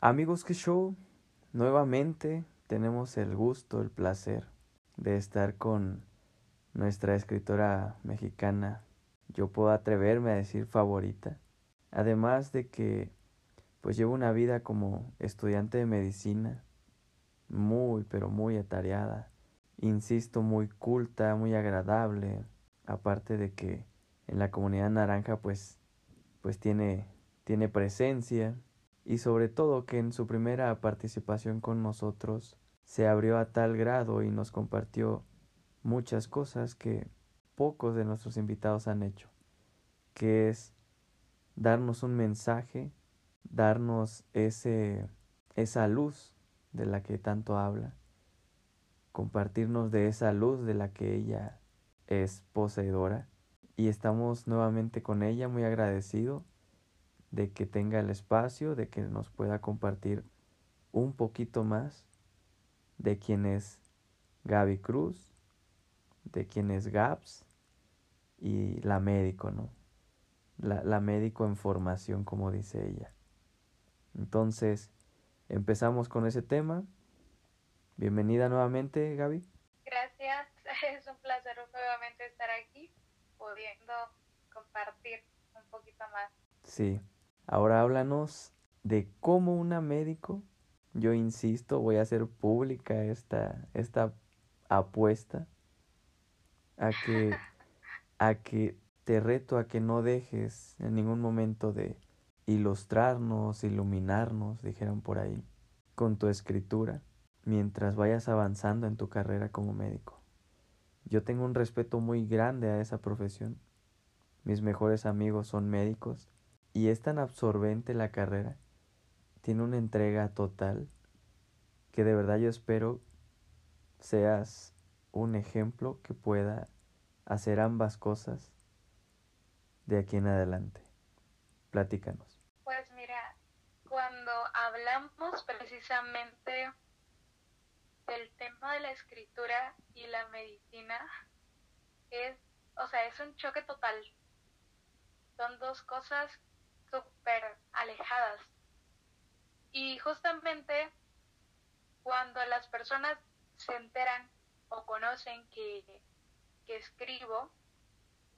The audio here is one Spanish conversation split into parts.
Amigos, que show. Nuevamente tenemos el gusto, el placer de estar con nuestra escritora mexicana. Yo puedo atreverme a decir favorita. Además de que pues llevo una vida como estudiante de medicina muy pero muy atareada. Insisto, muy culta, muy agradable. Aparte de que en la comunidad naranja pues pues tiene tiene presencia y sobre todo que en su primera participación con nosotros se abrió a tal grado y nos compartió muchas cosas que pocos de nuestros invitados han hecho, que es darnos un mensaje, darnos ese esa luz de la que tanto habla, compartirnos de esa luz de la que ella es poseedora. Y estamos nuevamente con ella muy agradecido de que tenga el espacio, de que nos pueda compartir un poquito más de quién es Gaby Cruz, de quién es Gaps y la médico, ¿no? La, la médico en formación, como dice ella. Entonces, empezamos con ese tema. Bienvenida nuevamente, Gaby. Gracias, es un placer nuevamente estar aquí, pudiendo compartir un poquito más. Sí, Ahora háblanos de cómo una médico, yo insisto, voy a hacer pública esta, esta apuesta a que, a que te reto a que no dejes en ningún momento de ilustrarnos, iluminarnos, dijeron por ahí, con tu escritura, mientras vayas avanzando en tu carrera como médico. Yo tengo un respeto muy grande a esa profesión. Mis mejores amigos son médicos y es tan absorbente la carrera, tiene una entrega total, que de verdad yo espero seas un ejemplo que pueda hacer ambas cosas de aquí en adelante. Platícanos. Pues mira, cuando hablamos precisamente del tema de la escritura y la medicina, es, o sea, es un choque total. Son dos cosas súper alejadas. Y justamente cuando las personas se enteran o conocen que, que escribo,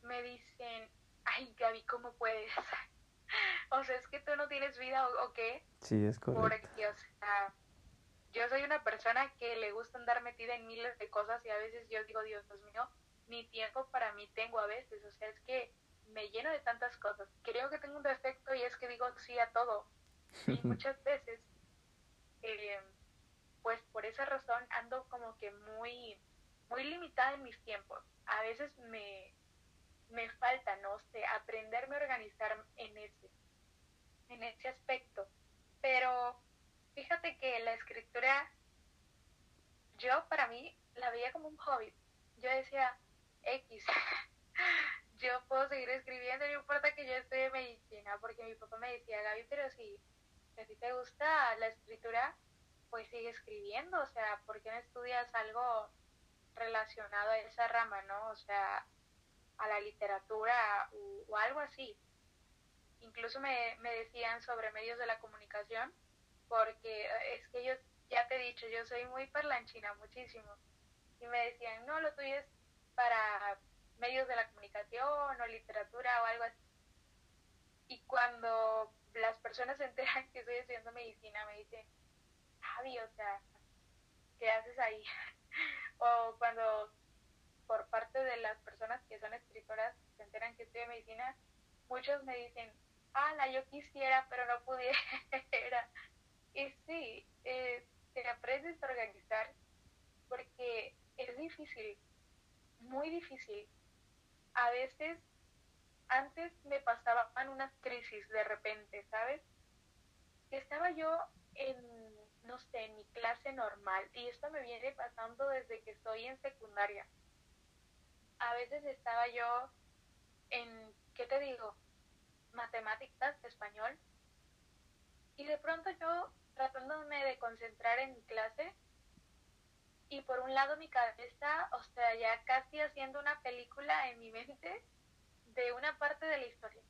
me dicen, ay Gaby, ¿cómo puedes? o sea, es que tú no tienes vida o, qué. Sí, es correcto. Porque, o sea, yo soy una persona que le gusta andar metida en miles de cosas y a veces yo digo, Dios mío, ni tiempo para mí tengo a veces. O sea, es que me lleno de tantas cosas. Creo que tengo un defecto y es que digo sí a todo. Y muchas veces, eh, pues por esa razón ando como que muy, muy limitada en mis tiempos. A veces me, me falta, no sé, aprenderme a organizar en ese, en ese aspecto. Pero fíjate que la escritura, yo para mí la veía como un hobby. Yo decía, X, yo puedo seguir escribiendo, no importa que yo estudie medicina, porque mi papá me decía, Gaby, pero si, ti te gusta la escritura, pues sigue escribiendo, o sea, ¿por qué no estudias algo relacionado a esa rama, no? O sea, a la literatura o, algo así. Incluso me, me decían sobre medios de la comunicación, porque es que yo, ya te he dicho, yo soy muy parlanchina, muchísimo. Y me decían, no, lo tuyo es para medios de la comunicación o literatura o algo así. Y cuando las personas se enteran que estoy estudiando medicina, me dicen, Javi, o sea, ¿qué haces ahí? o cuando por parte de las personas que son escritoras se enteran que estudio medicina, muchos me dicen, la yo quisiera, pero no pudiera. y sí, eh, te aprendes a organizar porque es difícil, muy difícil a veces antes me pasaban unas crisis de repente, ¿sabes? Estaba yo en, no sé, en mi clase normal y esto me viene pasando desde que estoy en secundaria. A veces estaba yo en, ¿qué te digo? Matemáticas, español. Y de pronto yo tratándome de concentrar en mi clase, y por un lado mi cabeza, o sea, ya casi haciendo una película en mi mente de una parte de la historia.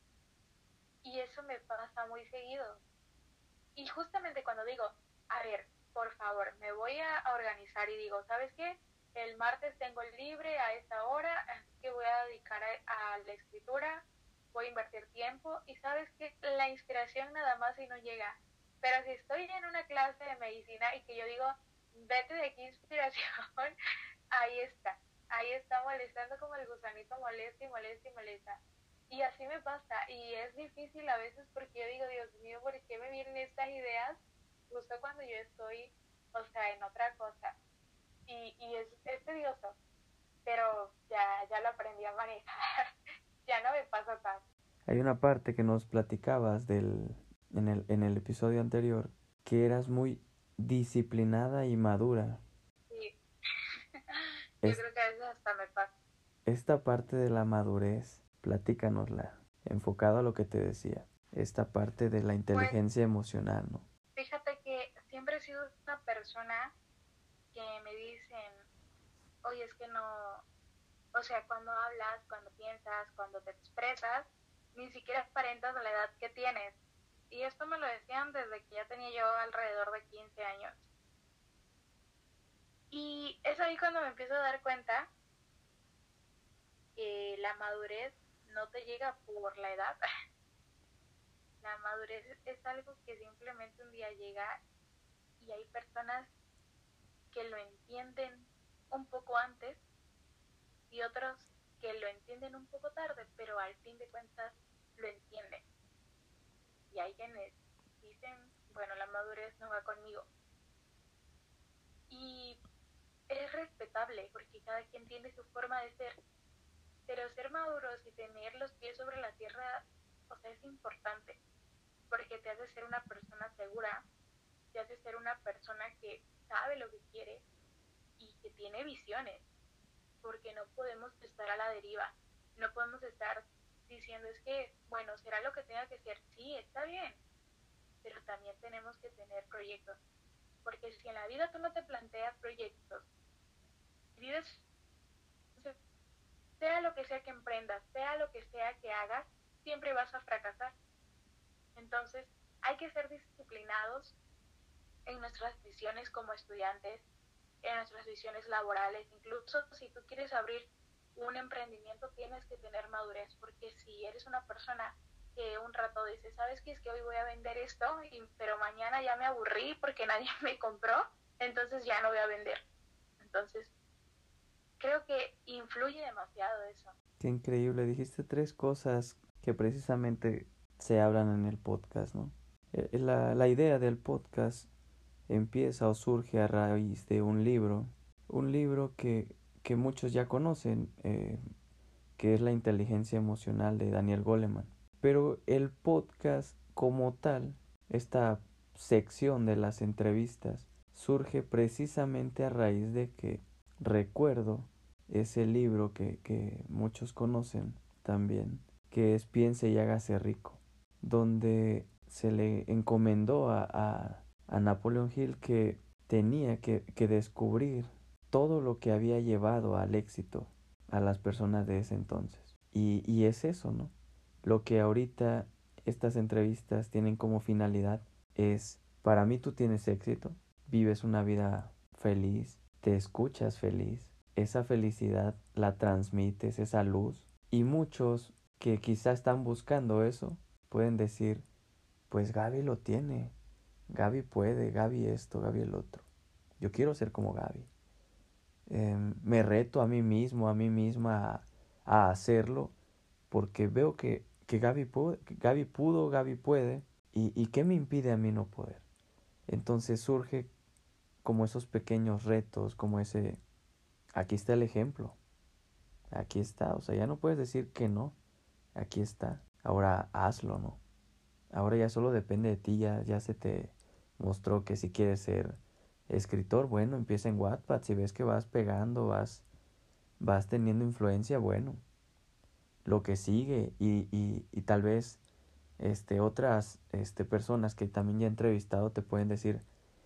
Y eso me pasa muy seguido. y justamente cuando digo, a ver, por favor, me voy a organizar y digo, ¿sabes qué? El martes tengo el libre a esta hora, así que voy a dedicar a, la escritura, voy a invertir tiempo y sabes que la inspiración nada más si no llega. Pero si estoy en una clase de medicina y que yo digo, vete de aquí inspiración, ahí está, ahí está molestando como el gusanito molesta y molesta y molesta. Y así me pasa, y es difícil a veces porque yo digo, Dios mío, ¿por qué me vienen estas ideas justo cuando yo estoy, o sea, en otra cosa? Y, y es, es tedioso, pero ya, ya lo aprendí a manejar, ya no me pasa tanto. Hay una parte que nos platicabas del, en, el, en el episodio anterior, que eras muy disciplinada y madura. Sí, yo creo que a veces hasta me pasa. Esta parte de la madurez platícanosla, enfocado a lo que te decía, esta parte de la inteligencia emocional, ¿no? Fíjate que siempre he sido una persona que me dicen, oye, es que no, o sea, cuando hablas, cuando piensas, cuando te expresas, ni siquiera aparentas la edad que tienes. Y esto me lo decían desde que ya tenía yo alrededor de 15 años. Y es ahí cuando me empiezo a dar cuenta que la madurez no te llega por la edad. La madurez es algo que simplemente un día llega y hay personas que lo entienden un poco antes y otros que lo entienden un poco tarde, pero al fin de cuentas lo entienden. Y hay quienes dicen, bueno, la madurez no va conmigo. Y es respetable porque cada quien tiene su forma de ser pero ser maduros y tener los pies sobre la tierra, o sea, es importante, porque te hace ser una persona segura, te hace ser una persona que sabe lo que quiere y que tiene visiones, porque no podemos estar a la deriva, no podemos estar diciendo es que, bueno, será lo que tenga que ser, sí, está bien, pero también tenemos que tener proyectos, porque si en la vida tú no te planteas proyectos, vives sea lo que sea que emprendas, sea lo que sea que hagas, siempre vas a fracasar. Entonces, hay que ser disciplinados en nuestras visiones como estudiantes, en nuestras visiones laborales. Incluso si tú quieres abrir un emprendimiento, tienes que tener madurez, porque si eres una persona que un rato dice, ¿sabes qué? Es que hoy voy a vender esto, pero mañana ya me aburrí porque nadie me compró, entonces ya no voy a vender. Entonces, creo que influye demasiado eso. Qué increíble, dijiste tres cosas que precisamente se hablan en el podcast, ¿no? Eh, eh, la, la idea del podcast empieza o surge a raíz de un libro, un libro que, que muchos ya conocen, eh, que es La inteligencia emocional de Daniel Goleman. Pero el podcast como tal, esta sección de las entrevistas, surge precisamente a raíz de que recuerdo ese libro que, que muchos conocen también, que es Piense y hágase rico, donde se le encomendó a, a, a Napoleon Hill que tenía que, que descubrir todo lo que había llevado al éxito a las personas de ese entonces. Y, y es eso, ¿no? Lo que ahorita estas entrevistas tienen como finalidad es, para mí tú tienes éxito, vives una vida feliz, te escuchas feliz, esa felicidad la transmites, esa luz. Y muchos que quizá están buscando eso, pueden decir, pues Gaby lo tiene, Gaby puede, Gaby esto, Gaby el otro. Yo quiero ser como Gaby. Em, me reto a mí mismo, a mí misma a, hacerlo, porque veo que, que, Gaby pudo, Gaby pudo, Gaby puede, y, y qué me impide a mí no poder. Entonces surge como esos pequeños retos, como ese, aquí está el ejemplo. Aquí está. O sea, ya no puedes decir que no. Aquí está. Ahora hazlo, ¿no? Ahora ya solo depende de ti. Ya, ya se te mostró que si quieres ser escritor, bueno, empieza en Wattpad. Si ves que vas pegando, vas, vas teniendo influencia, bueno. Lo que sigue y, y, y tal vez este, otras este, personas que también ya he entrevistado te pueden decir,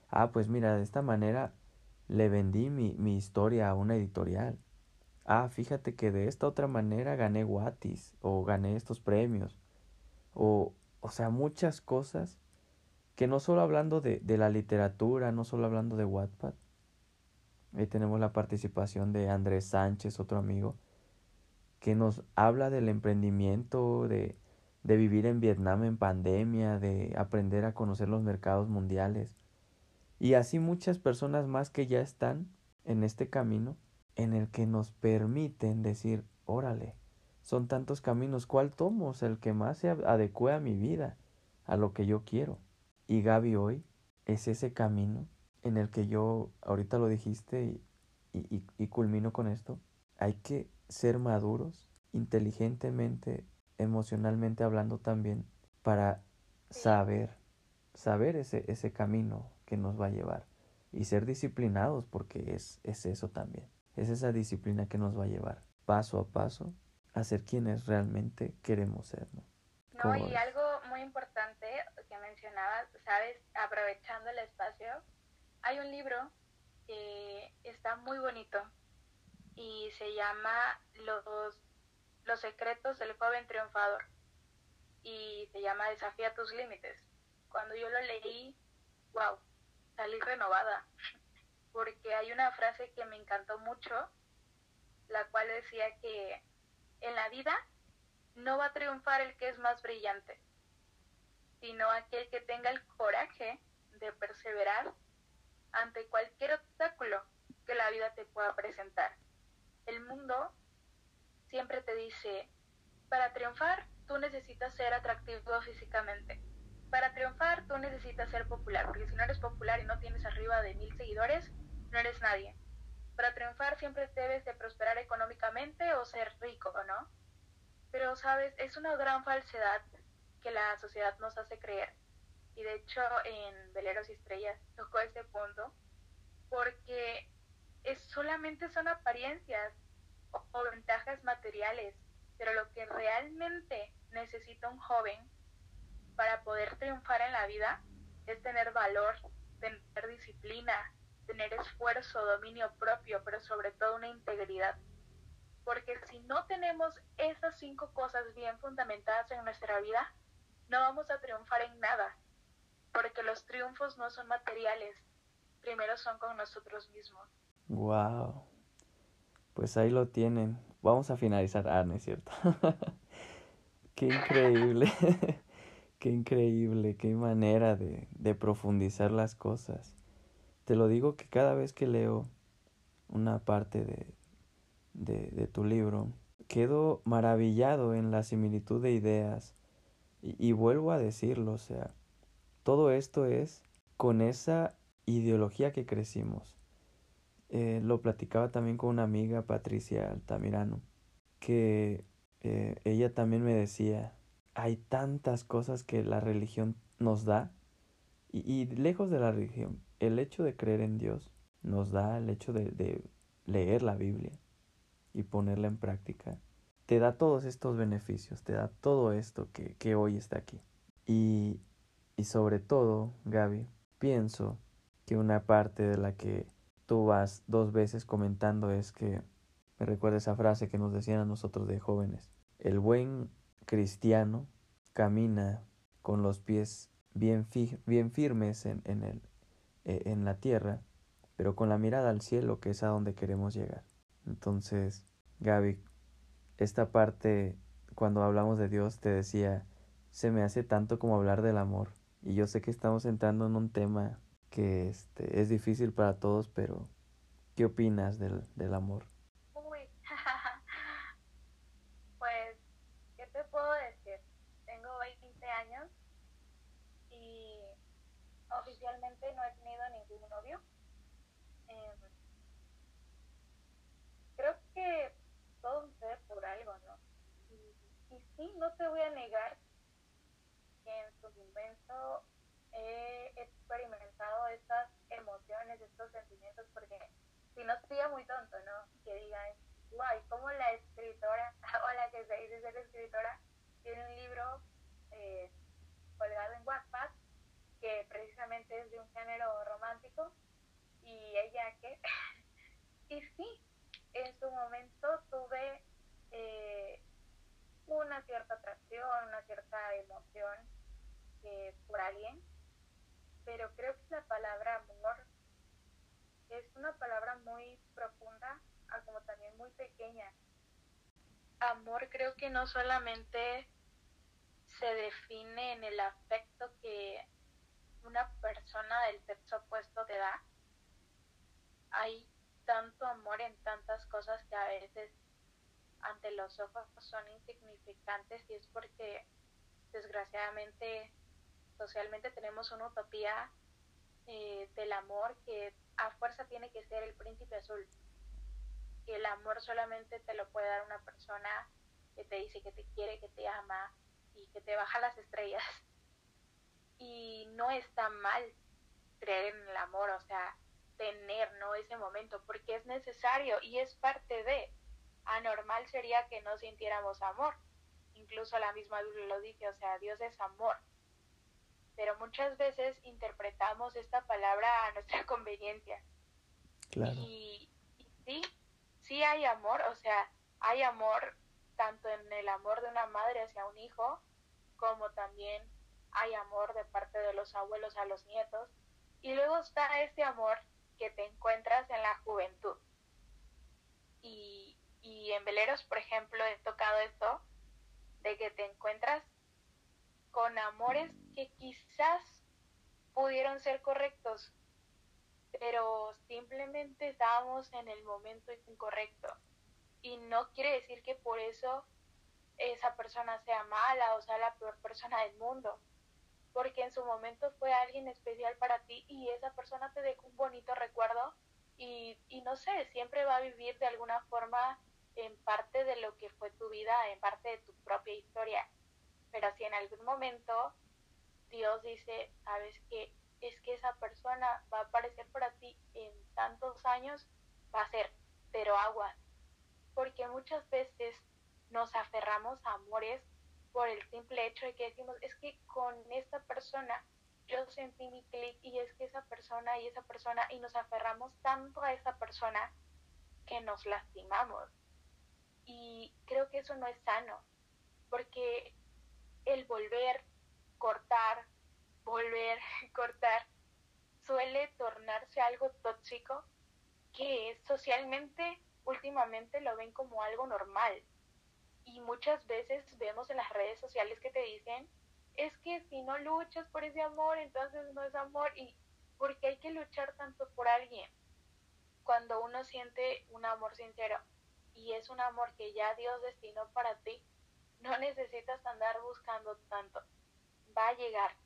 ah, pues mira, de esta manera le vendí mi, mi historia a una editorial. Ah, fíjate que de esta otra manera gané Watis o gané estos premios. O, o sea, muchas cosas que no solo hablando de, de la literatura, no solo hablando de Wattpad, ahí tenemos la participación de Andrés Sánchez, otro amigo, que nos habla del emprendimiento, de, de vivir en Vietnam en pandemia, de aprender a conocer los mercados mundiales. Y así muchas personas más que ya están en este camino en el que nos permiten decir, órale, son tantos caminos, ¿cuál tomo? El que más se adecue a mi vida, a lo que yo quiero. Y Gaby hoy es ese camino en el que yo, ahorita lo dijiste y, y, y culmino con esto, hay que ser maduros, inteligentemente, emocionalmente hablando también, para saber, saber ese, ese camino que nos va a llevar y ser disciplinados porque es, es eso también, es esa disciplina que nos va a llevar paso a paso a ser quienes realmente queremos ser, ¿no? No, y algo muy importante que mencionabas, sabes, aprovechando el espacio, hay un libro que está muy bonito y se llama Los, Los secretos del joven triunfador y se llama Desafía tus límites. Cuando yo lo leí, wow, salí renovada, porque hay una frase que me encantó mucho, la cual decía que en la vida no va a triunfar el que es más brillante, sino aquel que tenga el coraje de perseverar ante cualquier obstáculo que la vida te pueda presentar. El mundo siempre te dice, para triunfar tú necesitas ser atractivo físicamente. Para triunfar tú necesitas ser popular, porque si no eres popular y no tienes arriba de mil seguidores, no eres nadie. Para triunfar siempre debes de prosperar económicamente o ser rico, ¿no? Pero, sabes, es una gran falsedad que la sociedad nos hace creer. Y de hecho en Veleros y Estrellas tocó ese punto, porque es, solamente son apariencias o, o ventajas materiales, pero lo que realmente necesita un joven para poder triunfar en la vida es tener valor, tener disciplina, tener esfuerzo, dominio propio, pero sobre todo una integridad. Porque si no tenemos esas cinco cosas bien fundamentadas en nuestra vida, no vamos a triunfar en nada. Porque los triunfos no son materiales, primero son con nosotros mismos. Wow. Pues ahí lo tienen. Vamos a finalizar. Ah, no es cierto. qué increíble. qué increíble. Qué manera de, de profundizar las cosas. Te lo digo que cada vez que leo una parte de, de, de tu libro, quedo maravillado en la similitud de ideas. Y, y, vuelvo a decirlo, o sea, todo esto es con esa ideología que crecimos. Eh, lo platicaba también con una amiga, Patricia Altamirano, que eh, ella también me decía, hay tantas cosas que la religión nos da, y, y lejos de la religión, el hecho de creer en Dios nos da el hecho de, de leer la Biblia y ponerla en práctica. Te da todos estos beneficios, te da todo esto que, que hoy está aquí. Y, y sobre todo, Gaby, pienso que una parte de la que tú vas dos veces comentando es que me recuerda esa frase que nos decían a nosotros de jóvenes. El buen cristiano camina con los pies bien, fi bien firmes en, en, el, eh, en la tierra, pero con la mirada al cielo, que es a donde queremos llegar. Entonces, Gaby, esta parte, cuando hablamos de Dios, te decía, se me hace tanto como hablar del amor. Y yo sé que estamos entrando en un tema que este, es difícil para todos, pero ¿qué opinas del, del amor? Uy, pues, ¿qué te puedo decir? Tengo 20 años y oficialmente no he tenido ningún novio. Eh, creo que todo sucede por algo, ¿no? Y, y sí, no te voy a negar que en su momento he experimentado estas emociones, estos sentimientos, porque si no sería muy tonto, ¿no? Que digan, guay, como la escritora o la que se dice ser escritora tiene un libro eh, colgado en Wattpad que precisamente es de un género romántico y ella que y sí en su momento tuve eh, una cierta atracción una cierta emoción eh, por alguien pero creo que la palabra amor es una palabra muy profunda, ah, como también muy pequeña. Amor creo que no solamente se define en el afecto que una persona del sexo opuesto te da. Hay tanto amor en tantas cosas que a veces ante los ojos son insignificantes y es porque desgraciadamente socialmente tenemos una utopía eh, del amor que a fuerza tiene que ser el príncipe azul. Que el amor solamente te lo puede dar una persona que te dice que te quiere, que te ama y que te baja las estrellas. Y no está mal creer en el amor, o sea, tener no ese momento, porque es necesario y es parte de. Anormal sería que no sintiéramos amor. Incluso la misma Biblia lo dice, o sea, Dios es amor pero muchas veces interpretamos esta palabra a nuestra conveniencia. Claro. Y, sí, sí hay amor, o sea, hay amor tanto en el amor de una madre hacia un hijo, como también hay amor de parte de los abuelos a los nietos. Y luego está este amor que te encuentras en la juventud. Y, y en veleros, por ejemplo, he tocado esto, de que te encuentras con amores que quizás pudieron ser correctos, pero simplemente estábamos en el momento incorrecto. Y no quiere decir que por eso esa persona sea mala o sea la peor persona del mundo, porque en su momento fue alguien especial para ti y esa persona te dejó un bonito recuerdo y, y no sé, siempre va a vivir de alguna forma en parte de lo que fue tu vida, en parte de tu propia historia. Pero si en algún momento Dios dice, sabes que es que esa persona va a aparecer para ti en tantos años, va a ser, pero agua. Porque muchas veces nos aferramos a amores por el simple hecho de que decimos, es que con esta persona yo sentí mi clic y es que esa persona y esa persona y nos aferramos tanto a esa persona que nos lastimamos. Y creo que eso no es sano, porque el volver, cortar, volver, cortar, suele tornarse algo tóxico que socialmente últimamente lo ven como algo normal. Y muchas veces vemos en las redes sociales que te dicen, es que si no luchas por ese amor, entonces no es amor. Y porque hay que luchar tanto por alguien. Cuando uno siente un amor sincero y es un amor que ya Dios destinó para ti, no necesitas andar buscando tanto. Va a llegar.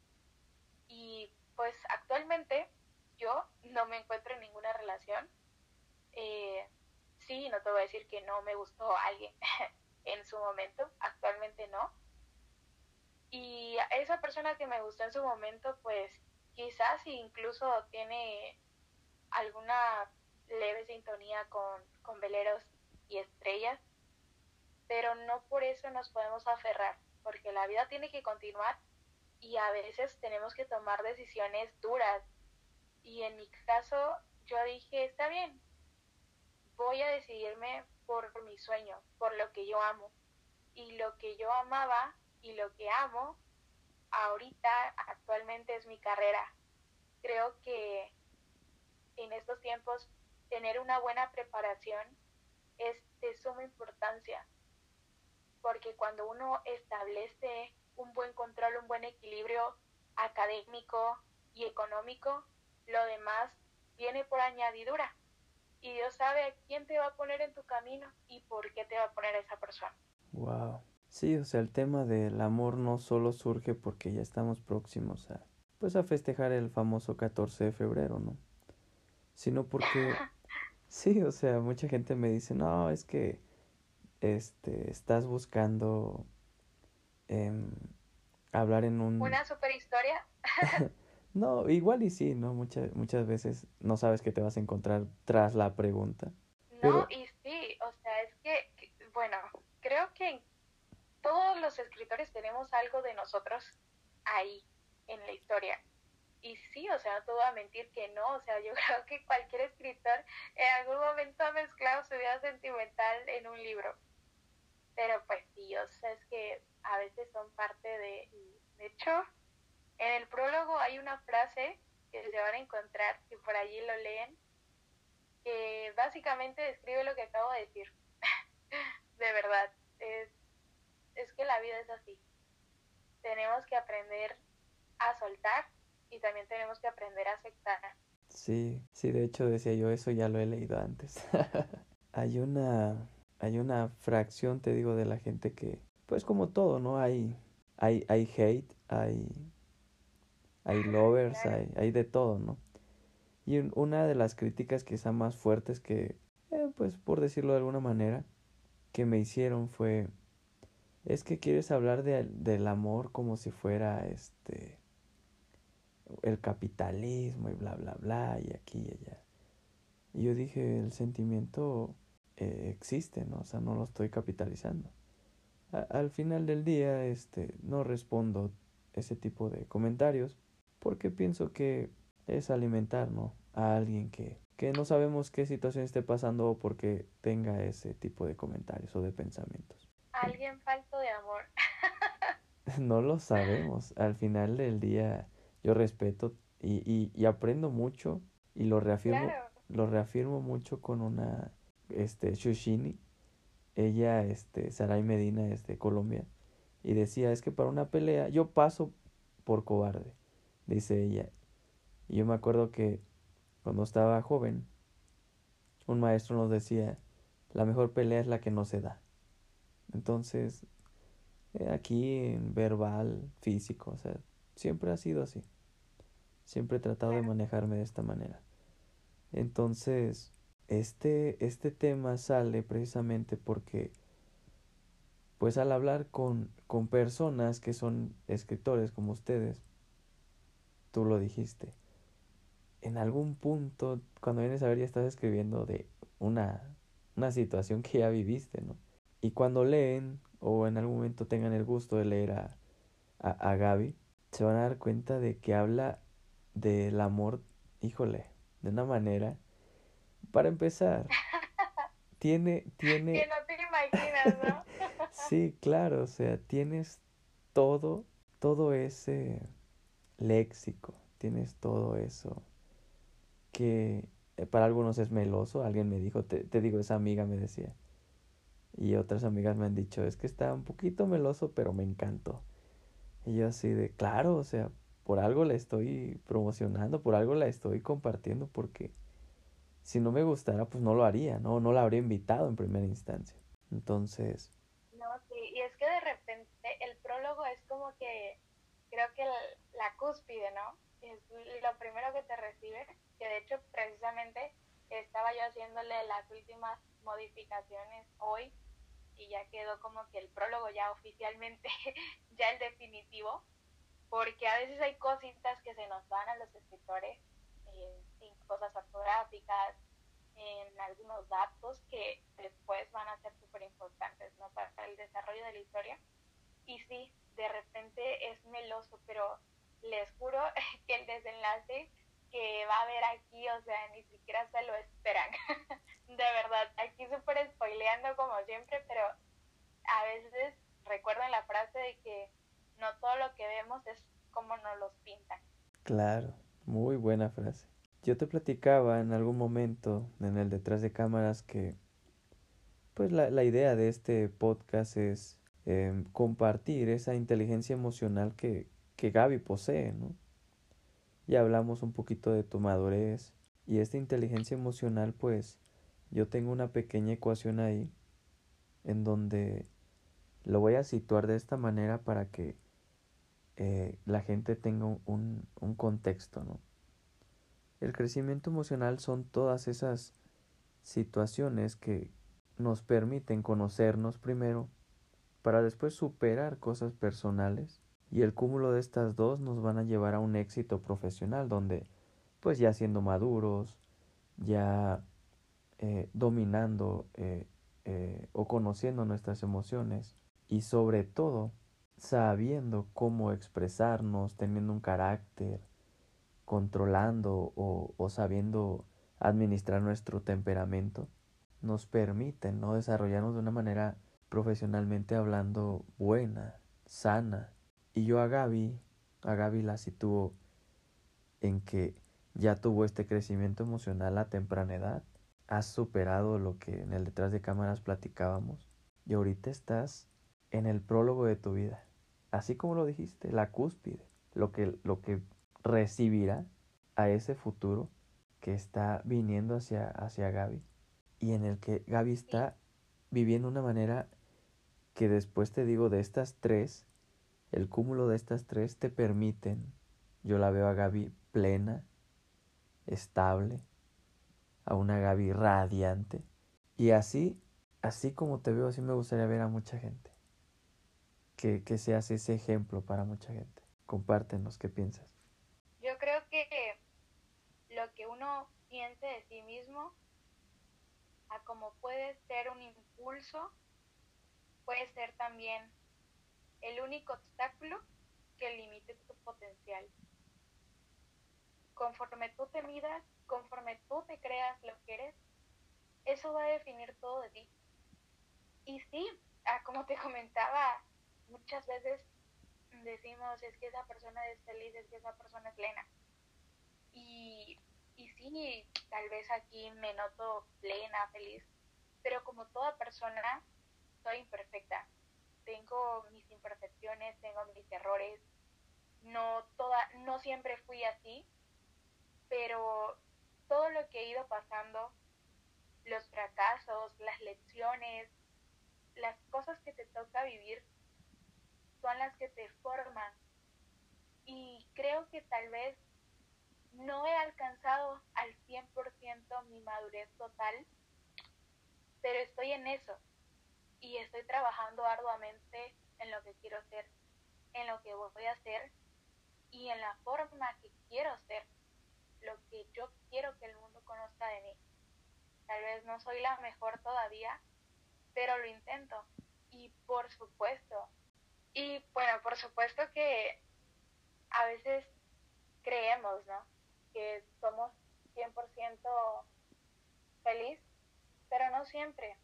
Y pues actualmente yo no me encuentro en ninguna relación. Eh, sí, no te voy a decir que no me gustó alguien en su momento, actualmente no. Y esa persona que me gustó en su momento, pues quizás incluso tiene alguna leve sintonía con, con veleros y estrellas, pero no por eso nos podemos aferrar, porque la vida tiene que continuar y a veces tenemos que tomar decisiones duras. Y en mi caso yo dije, está bien, voy a decidirme por mi sueño, por lo que yo amo. Y lo que yo amaba y lo que amo ahorita actualmente es mi carrera. Creo que en estos tiempos tener una buena preparación es de suma importancia porque cuando uno establece un buen control, un buen equilibrio académico y económico, lo demás viene por añadidura. Y Dios sabe a quién te va a poner en tu camino y por qué te va a poner esa persona. Wow. Sí, o sea, el tema del amor no solo surge porque ya estamos próximos a pues a festejar el famoso 14 de febrero, ¿no? Sino porque sí, o sea, mucha gente me dice, "No, es que este, estás buscando em, hablar en un... ¿Una super historia? no, igual y sí, ¿no? Muchas, muchas veces no sabes qué te vas a encontrar tras la pregunta. No, y sí, o sea, es que, bueno, creo que todos los escritores tenemos algo de nosotros ahí, en la historia. Y sí, o sea, no te voy a mentir que no, o sea, yo creo que cualquier escritor en algún momento ha mezclado su vida sentimental en un libro pero pues sí, o sea, es que a veces son parte de... De hecho, en el prólogo hay una frase que se van a encontrar, si por allí lo leen, que básicamente describe lo que acabo de decir. de verdad, es, es que la vida es así. Tenemos que aprender a soltar y también tenemos que aprender a aceptar. Sí, sí, de hecho decía yo eso, ya lo he leído antes. hay una hay una fracción, te digo, de la gente que, pues como todo, ¿no? Hay, hay, hay hate, hay, hay lovers, hay, hay de todo, ¿no? Y una de las críticas quizá más fuertes que, eh, pues por decirlo de alguna manera, que me hicieron fue, es que quieres hablar de, del amor como si fuera este, el capitalismo y bla, bla, bla, y aquí y allá. Y yo dije, el sentimiento eh, existe, ¿no? O sea, no lo estoy capitalizando. al final del día, este, no respondo ese tipo de comentarios porque pienso que es alimentar, ¿no? A alguien que, que no sabemos qué situación esté pasando o porque tenga ese tipo de comentarios o de pensamientos. Alguien falto de amor. no lo sabemos. Al final del día, yo respeto y, y, y aprendo mucho y lo reafirmo, lo reafirmo mucho con una este, Shushini, ella, este, Saray Medina es de Colombia, y decía, es que para una pelea yo paso por cobarde, dice ella. Y yo me acuerdo que cuando estaba joven, un maestro nos decía, la mejor pelea es la que no se da. Entonces, eh, aquí verbal, físico, o sea, siempre ha sido así. Siempre he tratado de manejarme de esta manera. Entonces, este, este tema sale precisamente porque, pues al hablar con, con personas que son escritores como ustedes, tú lo dijiste, en algún punto, cuando vienes a ver, ya estás escribiendo de una, una situación que ya viviste, ¿no? Y cuando leen, o en algún momento tengan el gusto de leer a, a, a Gaby, se van a dar cuenta de que habla del amor, híjole, de una manera para empezar, tiene, tiene... Que no te imaginas, ¿no? sí, claro, o sea, tienes todo, todo ese léxico, tienes todo eso que eh, para algunos es meloso, alguien me dijo, te, te digo, esa amiga me decía, y otras amigas me han dicho, es que está un poquito meloso, pero me encantó. Y yo así de, claro, o sea, por algo la estoy promocionando, por algo la estoy compartiendo, porque si no me gustara, pues no lo haría, ¿no? No la habría invitado en primera instancia. Entonces... No, sí, y es que de repente el prólogo es como que, creo que la, cúspide, ¿no? Es lo primero que te recibe, que de hecho precisamente estaba yo haciéndole las últimas modificaciones hoy y ya quedó como que el prólogo ya oficialmente, ya el definitivo, porque a veces hay cositas que se nos van a los escritores en cosas ortográficas, en algunos datos que después van a ser súper importantes ¿no? para el desarrollo de la historia. Y sí, de repente es meloso, pero les juro que el desenlace que va a haber aquí, o sea, ni siquiera se lo esperan. de verdad, aquí súper spoileando como siempre, pero a veces recuerden la frase de que no todo lo que vemos es como nos los pintan. Claro. Muy buena frase. Yo te platicaba en algún momento en el detrás de cámaras que pues la, la idea de este podcast es em, compartir esa inteligencia emocional que, que Gaby posee, ¿no? Ya hablamos un poquito de tu madurez y esta inteligencia emocional pues yo tengo una pequeña ecuación ahí en donde lo voy a situar de esta manera para que eh, la gente tenga un, un contexto, ¿no? El crecimiento emocional son todas esas situaciones que nos permiten conocernos primero para después superar cosas personales y el cúmulo de estas dos nos van a llevar a un éxito profesional donde pues ya siendo maduros, ya eh, dominando eh, o conociendo nuestras emociones y sobre todo sabiendo cómo expresarnos, teniendo un carácter, controlando o, sabiendo administrar nuestro temperamento, nos permiten ¿no? desarrollarnos de una manera profesionalmente hablando buena, sana. Y yo a Gaby, a Gaby la sitúo en que ya tuvo este crecimiento emocional a temprana edad. Has superado lo que en el detrás de cámaras platicábamos y ahorita estás en el prólogo de tu vida. Así como lo dijiste, la cúspide, lo que, lo que recibirá a ese futuro que está viniendo hacia, hacia Gaby y en el que Gaby está viviendo una manera que después te digo de estas tres, el cúmulo de estas tres te permiten, yo la veo a Gaby plena, estable, a una Gaby radiante. Y así, así como te veo, así me gustaría ver a mucha gente. Que, que seas ese ejemplo para mucha gente. Compártenos, ¿qué piensas? Yo creo que lo que uno piense de sí mismo, a como puede ser un impulso, puede ser también el único obstáculo que limite tu potencial conforme tú te midas, conforme tú te creas lo que eres, eso va a definir todo de ti. Y sí, ah, como te comentaba, muchas veces decimos es que esa persona es feliz, es que esa persona es plena. Y, y sí, tal vez aquí me noto plena, feliz, pero como toda persona, soy imperfecta. Tengo mis imperfecciones, tengo mis errores. No toda, no siempre fui así, pero todo lo que he ido pasando, los fracasos, las lecciones, las cosas que te toca vivir, son las que te forman. Y creo que tal vez no he alcanzado al 100% mi madurez total, pero estoy en eso y estoy trabajando arduamente en lo que quiero ser, en lo que voy a hacer y en la forma que quiero ser lo que yo quiero que el mundo conozca de mí. Tal vez no soy la mejor todavía, pero lo intento. Y por supuesto, y bueno, por supuesto que a veces creemos, ¿no? Que somos 100% feliz, pero no siempre.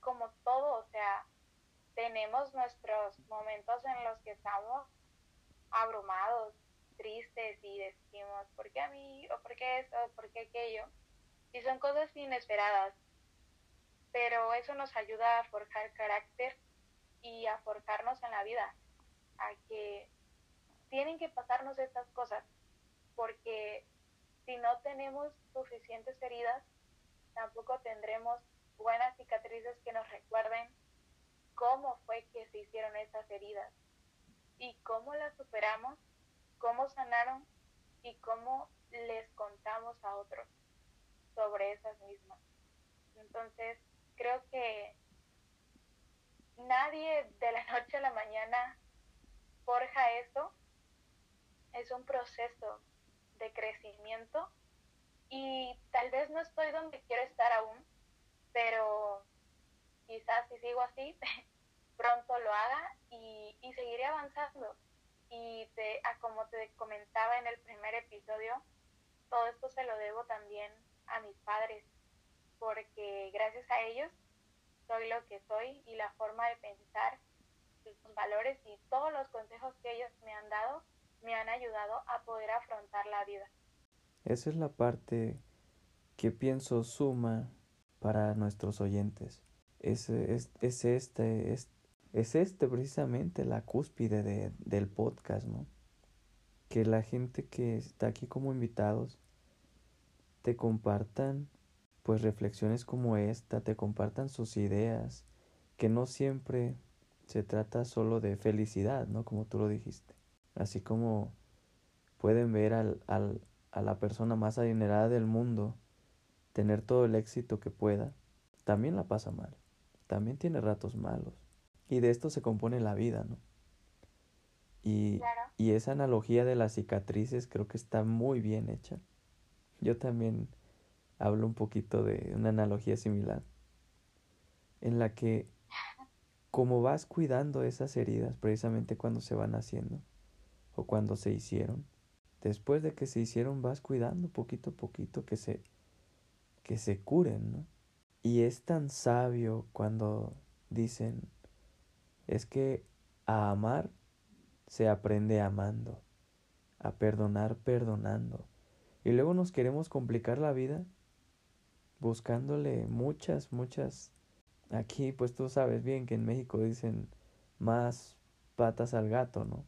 Como todo, o sea, tenemos nuestros momentos en los que estamos abrumados, tristes y decimos, ¿por qué a mí? ¿O por qué eso? ¿Por qué aquello? Y son cosas inesperadas. Pero eso nos ayuda a forjar carácter y a forjarnos en la vida. A que tienen que pasarnos estas cosas. Porque si no tenemos suficientes heridas, tampoco tendremos buenas cicatrices que nos recuerden cómo fue que se hicieron esas heridas y cómo las superamos cómo sanaron y cómo les contamos a otros sobre esas mismas. Entonces, creo que nadie de la noche a la mañana forja eso. Es un proceso de crecimiento y tal vez no estoy donde quiero estar aún, pero quizás si sigo así, pronto lo haga y, y seguiré avanzando y te, a como te comentaba en el primer episodio, todo esto se lo debo también a mis padres, porque gracias a ellos soy lo que soy y la forma de pensar, sus valores y todos los consejos que ellos me han dado me han ayudado a poder afrontar la vida. Esa es la parte que pienso suma para nuestros oyentes. Es, es, es este, este es este precisamente la cúspide de, del podcast, ¿no? Que la gente que está aquí como invitados te compartan pues reflexiones como esta, te compartan sus ideas, que no siempre se trata solo de felicidad, ¿no? Como tú lo dijiste. Así como pueden ver al, al, a la persona más adinerada del mundo tener todo el éxito que pueda, también la pasa mal, también tiene ratos malos y de esto se compone la vida, ¿no? Y, y esa analogía de las cicatrices creo que está muy bien hecha. Yo también hablo un poquito de una analogía similar, en la que como vas cuidando esas heridas precisamente cuando se van haciendo o cuando se hicieron, después de que se hicieron vas cuidando poquito a poquito que se que se curen, ¿no? Y es tan sabio cuando dicen es que a amar se aprende amando, a perdonar perdonando. Y luego nos queremos complicar la vida buscándole muchas, muchas... Aquí pues tú sabes bien que en México dicen más patas al gato, ¿no?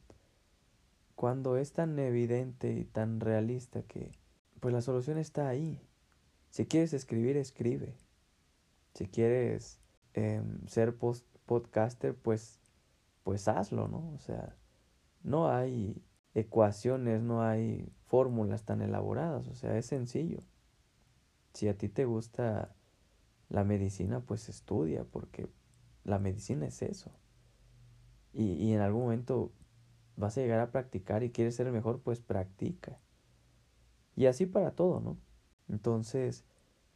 Cuando es tan evidente y tan realista que pues la solución está ahí. Si quieres escribir, escribe. Si quieres em, ser post podcaster, pues, pues hazlo, ¿no? O sea, no hay ecuaciones, no hay fórmulas tan elaboradas, o sea, es sencillo. Si a ti te gusta la medicina, pues estudia, porque la medicina es eso. Y, y en algún momento vas a llegar a practicar y quieres ser el mejor, pues practica. Y así para todo, ¿no? Entonces,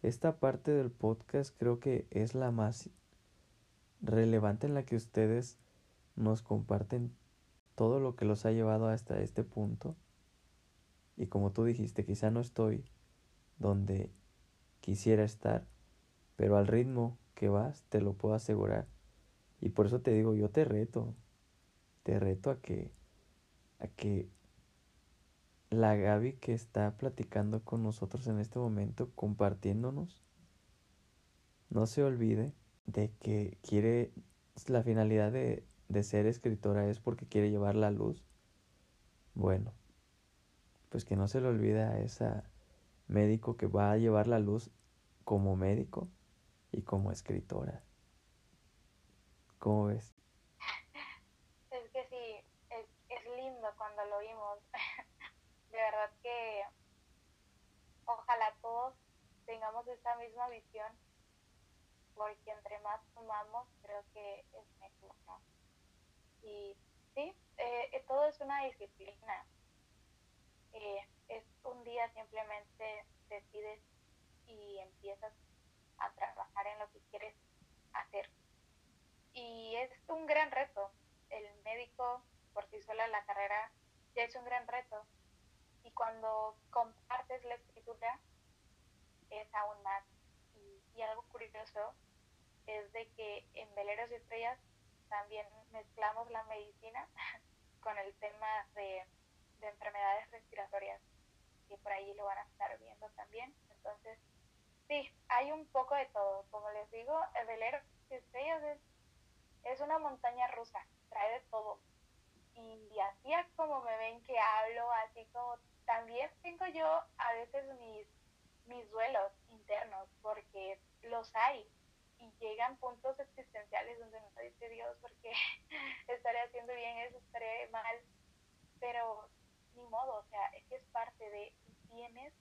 esta parte del podcast creo que es la más relevante en la que ustedes nos comparten todo lo que los ha llevado hasta este punto. Y como tú dijiste, quizá no estoy donde quisiera estar, pero al ritmo que vas te lo puedo asegurar. Y por eso te digo, yo te reto, te reto a que a que la Gaby que está platicando con nosotros en este momento, compartiéndonos, no se olvide de que quiere, la finalidad de, de ser escritora es porque quiere llevar la luz. Bueno, pues que no se le olvide a esa médico que va a llevar la luz como médico y como escritora. ¿Cómo ves? Es que sí, es, es lindo cuando lo oímos. De verdad que ojalá todos tengamos esa misma visión, porque entre más sumamos, creo que es mejor, ¿no? Y sí, eh, todo es una disciplina. Eh, es un día simplemente decides y empiezas a trabajar en lo que quieres hacer. Y es un gran reto. El médico por sí sola la carrera ya es un gran reto. Y cuando compartes la escritura es aún más. Y, algo curioso es de que en Veleros y Estrellas también mezclamos la medicina con el tema de, de enfermedades respiratorias, que por ahí lo van a estar viendo también. Entonces, Sí, hay un poco de todo. Como les digo, el velero de estrellas es, es una montaña rusa, trae de todo. Y así es como me ven que hablo, así como también tengo yo a veces mis, mis duelos internos, porque los hay. Y llegan puntos existenciales donde no dice Dios, porque estaré haciendo bien eso, estaré mal. Pero ni modo, o sea, es que es parte de, tienes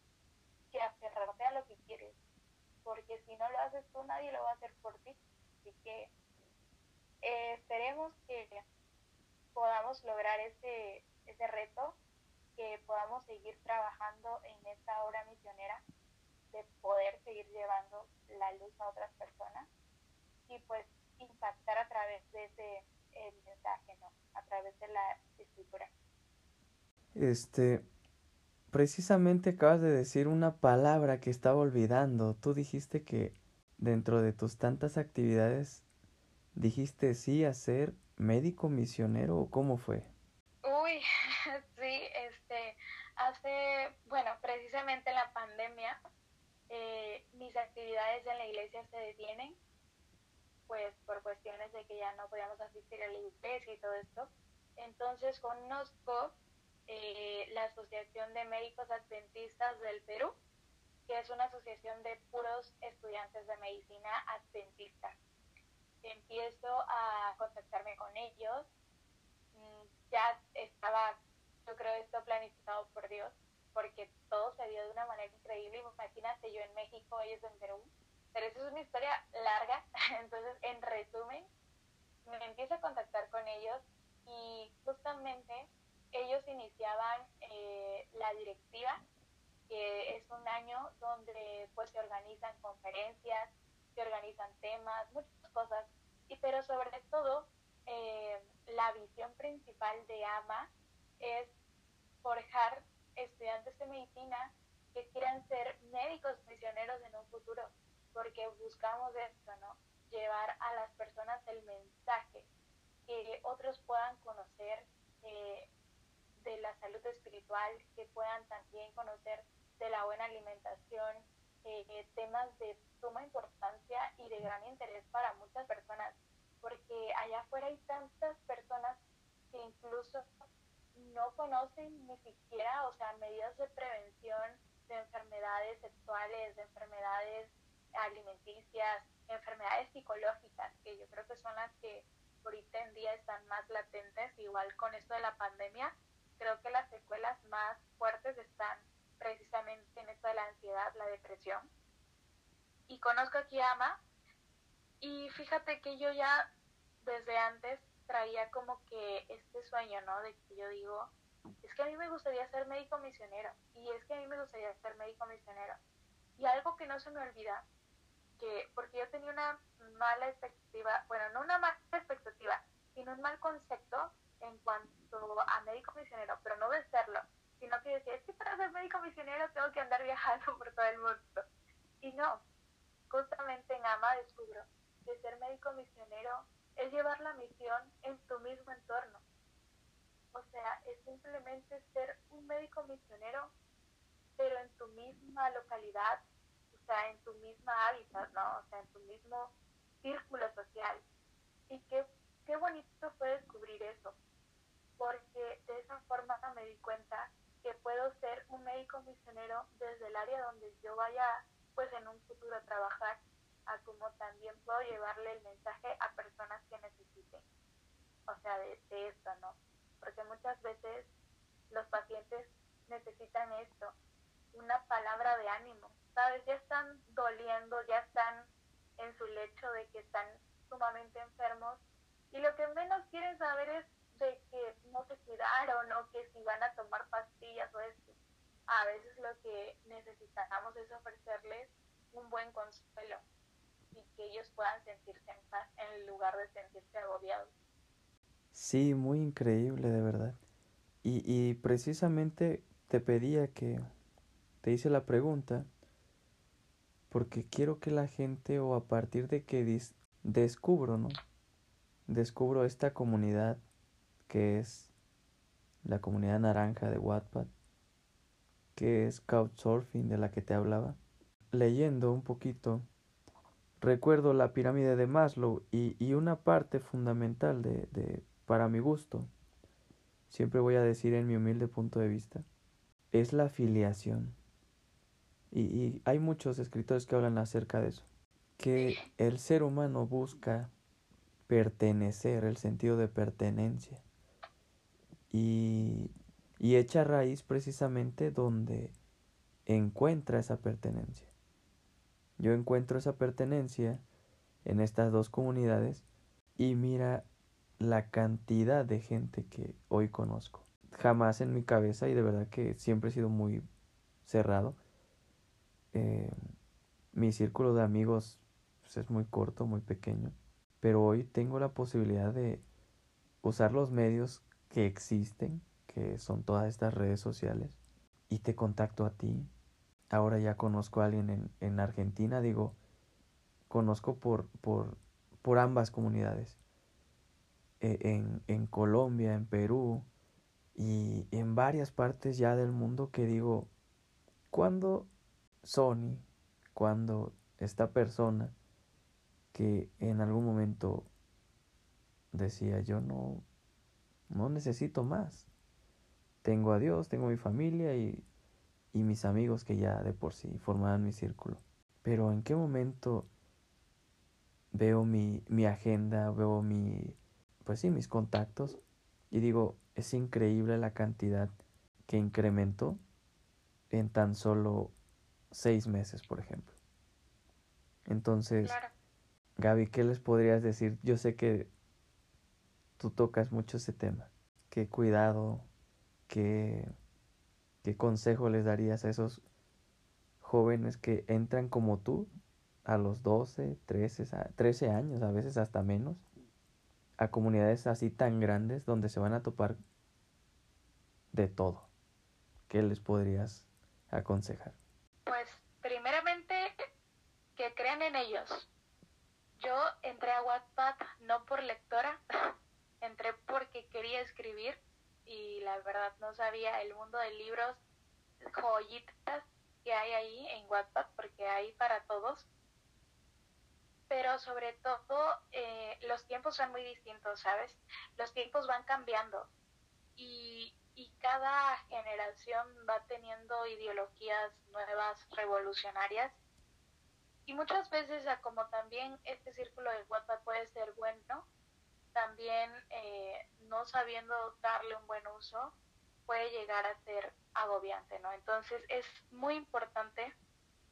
que aferrarte a lo que quieres porque si no lo haces tú, nadie lo va a hacer por ti. Así que eh, esperemos que podamos lograr ese, ese reto, que podamos seguir trabajando en esta obra misionera, de poder seguir llevando la luz a otras personas y pues impactar a través de ese el mensaje, ¿no? A través de la escritura. Este, precisamente acabas de decir una palabra que estaba olvidando. Tú dijiste que dentro de tus tantas actividades dijiste sí a ser médico misionero o cómo fue? Uy, sí, este, hace, bueno, precisamente en la pandemia eh, mis actividades en la iglesia se detienen, pues por cuestiones de que ya no podíamos asistir a la iglesia y todo esto. Entonces conozco eh, la Asociación de Médicos Adventistas del Perú, que es una asociación de puros estudiantes de medicina adventistas. Empiezo a contactarme con ellos. Mm, ya estaba, yo creo, esto planificado por Dios, porque todo se dio de una manera increíble. Imagínate yo en México, ellos en Perú. Pero eso es una historia larga. Entonces, en resumen, me empiezo a contactar con ellos y justamente ellos iniciaban eh, la directiva, que es un año donde pues se organizan conferencias, se organizan temas, muchas cosas, y pero sobre todo eh, la visión principal de AMA es forjar estudiantes de medicina que quieran ser médicos misioneros en un futuro, porque buscamos esto, ¿no? Llevar a las personas el mensaje, que otros puedan conocer eh, de la salud espiritual, que puedan también conocer de la buena alimentación, eh, temas de suma importancia y de gran interés para muchas personas, porque allá afuera hay tantas personas que incluso no conocen ni siquiera, o sea, medidas de prevención de enfermedades sexuales, de enfermedades alimenticias, enfermedades psicológicas, que yo creo que son las que ahorita en día están más latentes, igual con esto de la pandemia, creo que las secuelas más fuertes están precisamente en esto de la ansiedad, la depresión. Y conozco a Ama, y fíjate que yo ya desde antes traía como que este sueño, ¿no? De que yo digo, es que a mí me gustaría ser médico misionero, y es que a mí me gustaría ser médico misionero. Y algo que no se me olvida porque yo tenía una mala expectativa, bueno, no una mala expectativa, sino un mal concepto en cuanto a médico misionero, pero no de serlo, sino que decía, es que para ser médico misionero tengo que andar viajando por todo el mundo. Y no, justamente en AMA descubro que ser médico misionero es llevar la misión en tu mismo entorno. O sea, es simplemente ser un médico misionero, pero en tu misma localidad, o sea, en tu misma hábitat, ¿no? O sea, en tu mismo círculo social. Y qué, qué bonito fue descubrir eso, porque de esa forma me di cuenta que puedo ser un médico misionero desde el área donde yo vaya, pues en un futuro a trabajar, a como también puedo llevarle el mensaje a personas que necesiten, o sea, de, de esto, ¿no? Porque muchas veces los pacientes necesitan esto, una palabra de ánimo, ¿sabes? Ya están doliendo, ya están en su lecho de que están sumamente enfermos y lo que menos quieren saber es de que no se cuidaron o que si van a tomar pastillas o esto. A veces lo que necesitamos es ofrecerles un buen consuelo y que ellos puedan sentirse en paz en lugar de sentirse agobiados. Sí, muy increíble, de verdad. Y, y precisamente te pedía que te hice la pregunta porque quiero que la gente o a partir de que descubro, ¿no? Descubro esta comunidad que es la comunidad naranja de Wattpad, que es Couchsurfing de la que te hablaba. Leyendo un poquito, recuerdo la pirámide de Maslow y, y una parte fundamental de, de, para mi gusto, siempre voy a decir en mi humilde punto de vista, es la afiliación y, hay muchos escritores que hablan acerca de eso, que el ser humano busca pertenecer, el sentido de pertenencia, y, y echa raíz precisamente donde encuentra esa pertenencia. Yo encuentro esa pertenencia en estas dos comunidades y mira la cantidad de gente que hoy conozco. Jamás en mi cabeza y de verdad que siempre he sido muy cerrado eh, mi círculo de amigos pues, es muy corto, muy pequeño, pero hoy tengo la posibilidad de usar los medios que existen, que son todas estas redes sociales, y te contacto a ti. Ahora ya conozco a alguien en, en Argentina, digo, conozco por, por, por ambas comunidades. E, en, en Colombia, en Perú y en varias partes ya del mundo que digo, ¿cuándo Sony cuando esta persona que en algún momento decía yo no no necesito más tengo a Dios tengo mi familia y, y mis amigos que ya de por sí formaban mi círculo pero en qué momento veo mi, mi agenda veo mi pues sí mis contactos y digo es increíble la cantidad que incrementó en tan solo seis meses, por ejemplo. Entonces, Gaby, ¿qué les podrías decir? Yo sé que tú tocas mucho ese tema. ¿Qué cuidado, qué, qué consejo les darías a esos jóvenes que entran como tú a los 12, 13, 13 años, a veces hasta menos, a comunidades así tan grandes donde se van a topar de todo? ¿Qué les podrías aconsejar? crean en ellos. Yo entré a Wattpad no por lectora, entré porque quería escribir y la verdad no sabía el mundo de libros, joyitas que hay ahí en WhatsApp, porque hay para todos. Pero sobre todo, eh, los tiempos son muy distintos, ¿sabes? Los tiempos van cambiando y, y cada generación va teniendo ideologías nuevas, revolucionarias. Y muchas veces, como también este círculo de WhatsApp puede ser bueno, también eh, no sabiendo darle un buen uso puede llegar a ser agobiante, ¿no? Entonces es muy importante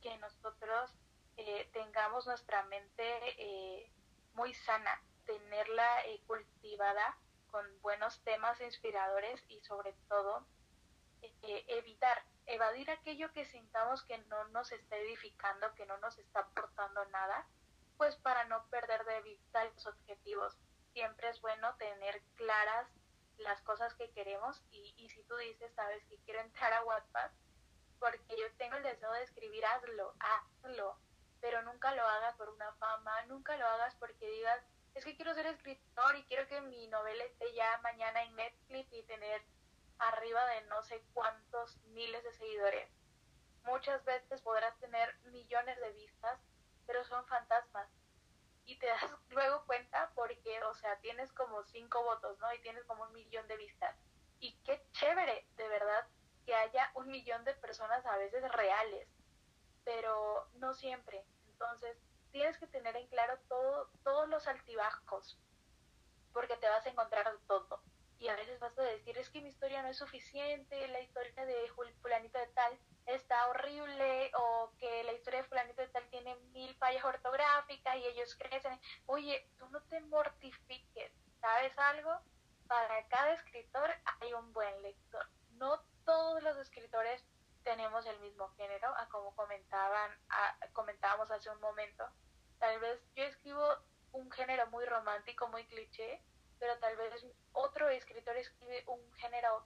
que nosotros eh, tengamos nuestra mente eh, muy sana, tenerla cultivada con buenos temas inspiradores y sobre todo evitar, evadir aquello que sintamos que no nos está edificando, que no nos está aportando nada, pues para no perder de vista los objetivos siempre es bueno tener claras las cosas que queremos y, y si tú dices, sabes que quiero entrar a WhatsApp porque yo tengo el deseo de escribir, hazlo, hazlo, pero nunca lo hagas por una fama, nunca lo hagas porque digas, es que quiero ser escritor y quiero que mi novela esté ya mañana en Netflix y tener arriba de no sé cuántos miles de seguidores. Muchas veces podrás tener millones de vistas, pero son fantasmas y te das luego cuenta porque, o sea, tienes como cinco votos, ¿no? Y tienes como un millón de vistas. Y qué chévere, de verdad, que haya un millón de personas a veces reales, pero no siempre. Entonces, tienes que tener en claro todo, todos los altibajos, porque te vas a encontrar todo. Y a veces vas a decir, es que mi historia no es suficiente, la historia de fulanito de tal está horrible, o que la historia de fulanito de tal tiene mil fallas ortográficas y ellos crecen. Oye, tú no te mortifiques, ¿sabes algo? Para cada escritor hay un buen lector. No todos los escritores tenemos el mismo género, a como comentaban, comentábamos hace un momento. Tal vez yo escribo un género muy romántico, muy cliché, pero tal vez otro escritor escribe un género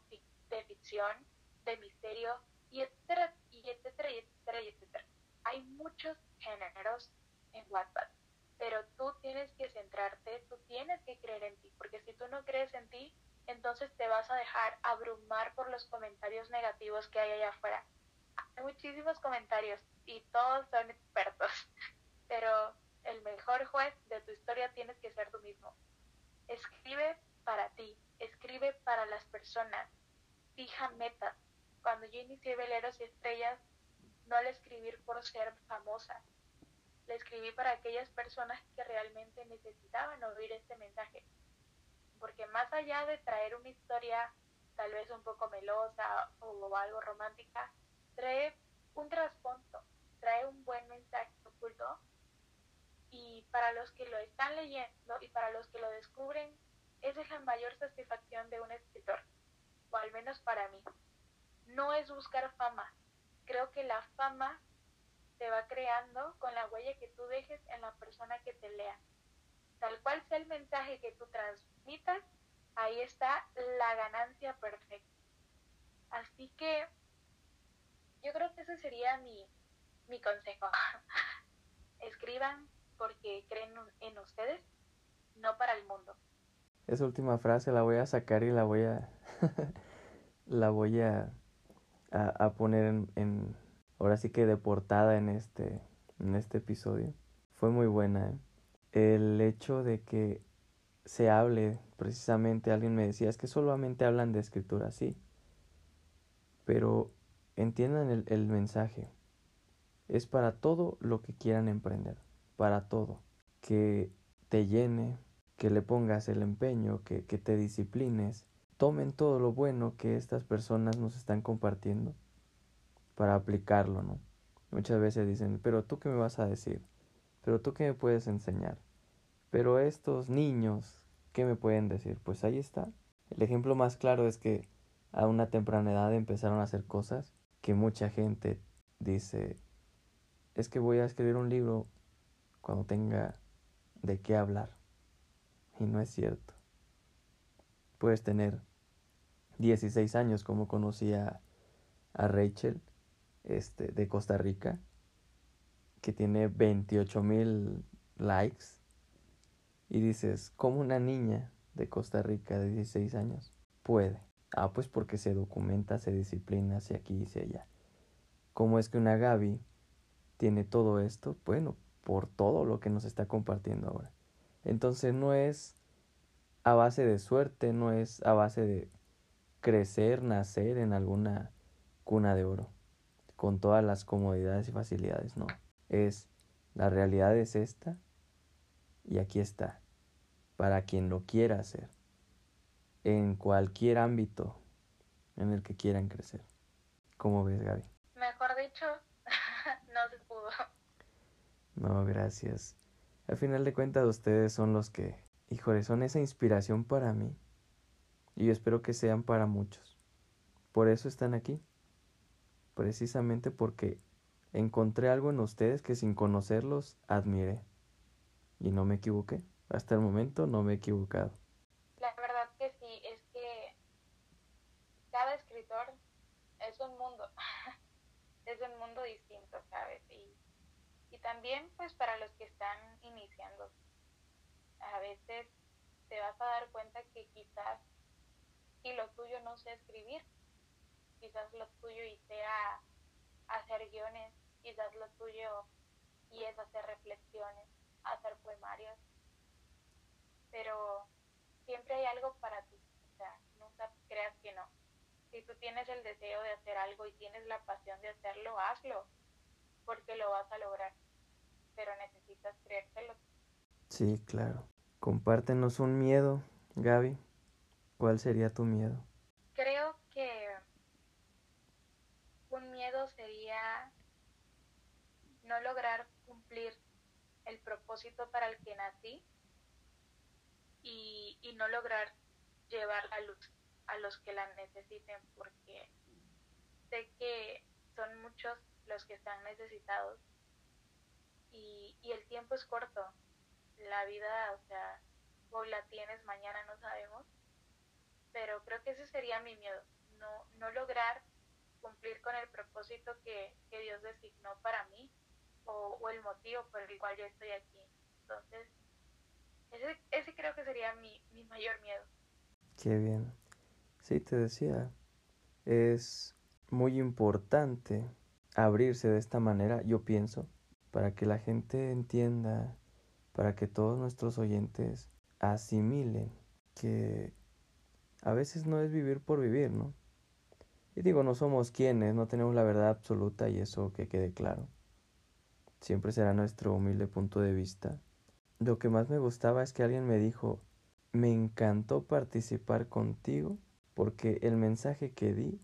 de ficción, de misterio, y etcétera, y etcétera, y etcétera, y etcétera. Hay muchos géneros en WhatsApp, pero tú tienes que centrarte, tú tienes que creer en ti, porque si tú no crees en ti, entonces te vas a dejar abrumar por los comentarios negativos que hay allá afuera. Hay muchísimos comentarios y todos son expertos, pero el mejor juez de tu historia tienes que ser tú mismo. Escribe para ti, escribe para las personas, fija metas, cuando yo inicié Veleros y Estrellas, no al escribir por ser famosa, le escribí para aquellas personas que realmente necesitaban oír este mensaje. Porque más allá de traer una historia tal vez un poco melosa o algo romántica, trae un trasfondo, trae un buen mensaje oculto. Y para los que lo están leyendo y para los que lo descubren, esa es la mayor satisfacción de un escritor, o al menos para mí no es buscar fama. Creo que la fama se va creando con la huella que tú dejes en la persona que te lea. Tal cual sea el mensaje que tú transmitas, ahí está la ganancia perfecta. Así que yo creo que ese sería mi, mi consejo. Escriban porque creen en ustedes, no para el mundo. Esa última frase la voy a sacar y la voy a la voy a a, poner en, ahora sí que de portada en este, en este episodio. Fue muy buena. ¿eh? El hecho de que se hable, precisamente alguien me decía, es que solamente hablan de escritura, sí. Pero entiendan el, el mensaje. Es para todo lo que quieran emprender, para todo. Que te llene, que le pongas el empeño, que, que te disciplines, tomen todo lo bueno que estas personas nos están compartiendo para aplicarlo, ¿no? Muchas veces dicen, pero tú qué me vas a decir, pero tú qué me puedes enseñar, pero estos niños, ¿qué me pueden decir? Pues ahí está. El ejemplo más claro es que a una temprana edad empezaron a hacer cosas que mucha gente dice, es que voy a escribir un libro cuando tenga de qué hablar. Y no es cierto puedes tener 16 años como conocía a Rachel este, de Costa Rica, que tiene 28 mil likes, y dices, como una niña de Costa Rica de 16 años puede? Ah, pues porque se documenta, se disciplina hacia aquí y hacia allá. ¿Cómo es que una Gaby tiene todo esto? Bueno, por todo lo que nos está compartiendo ahora. Entonces no es a base de suerte, no es a base de crecer, nacer en alguna cuna de oro, con todas las comodidades y facilidades, no. Es la realidad es esta y aquí está, para quien lo quiera hacer, en cualquier ámbito en el que quieran crecer. ¿Cómo ves, Gaby? Mejor dicho, no se pudo. No, gracias. Al final de cuentas, ustedes son los que, híjole, son esa inspiración para mí. Y yo espero que sean para muchos. Por eso están aquí. Precisamente porque encontré algo en ustedes que sin conocerlos admiré. Y no me equivoqué. Hasta el momento no me he equivocado. La verdad que sí, es que cada escritor es un mundo. es un mundo distinto, ¿sabes? Y, y también pues para los que están iniciando. A veces te vas a dar cuenta que quizás si lo tuyo no sea escribir, quizás lo tuyo y sea hacer guiones, quizás lo tuyo y es hacer reflexiones, hacer poemarios, pero siempre hay algo para ti, o sea, nunca creas que no. Si tú tienes el deseo de hacer algo y tienes la pasión de hacerlo, hazlo, porque lo vas a lograr, pero necesitas creértelo. Sí, claro. Compártenos un miedo, Gaby. ¿Cuál sería tu miedo? Creo que un miedo sería no lograr cumplir el propósito para el que nací y, y no lograr llevar la luz a los que la necesiten porque sé que son muchos los que están necesitados y, y el tiempo es corto. La vida, o sea, hoy la tienes, mañana no sabemos pero creo que ese sería mi miedo, no, no lograr cumplir con el propósito que, que Dios designó para mí o, o, el motivo por el cual yo estoy aquí. Entonces, ese, ese creo que sería mi, mi mayor miedo. Qué bien. Sí, te decía, es muy importante abrirse de esta manera, yo pienso, para que la gente entienda, para que todos nuestros oyentes asimilen que a veces no es vivir por vivir, ¿no? Y digo, no somos quienes, no tenemos la verdad absoluta y eso que quede claro. Siempre será nuestro humilde punto de vista. Lo que más me gustaba es que alguien me dijo, me encantó participar contigo porque el mensaje que di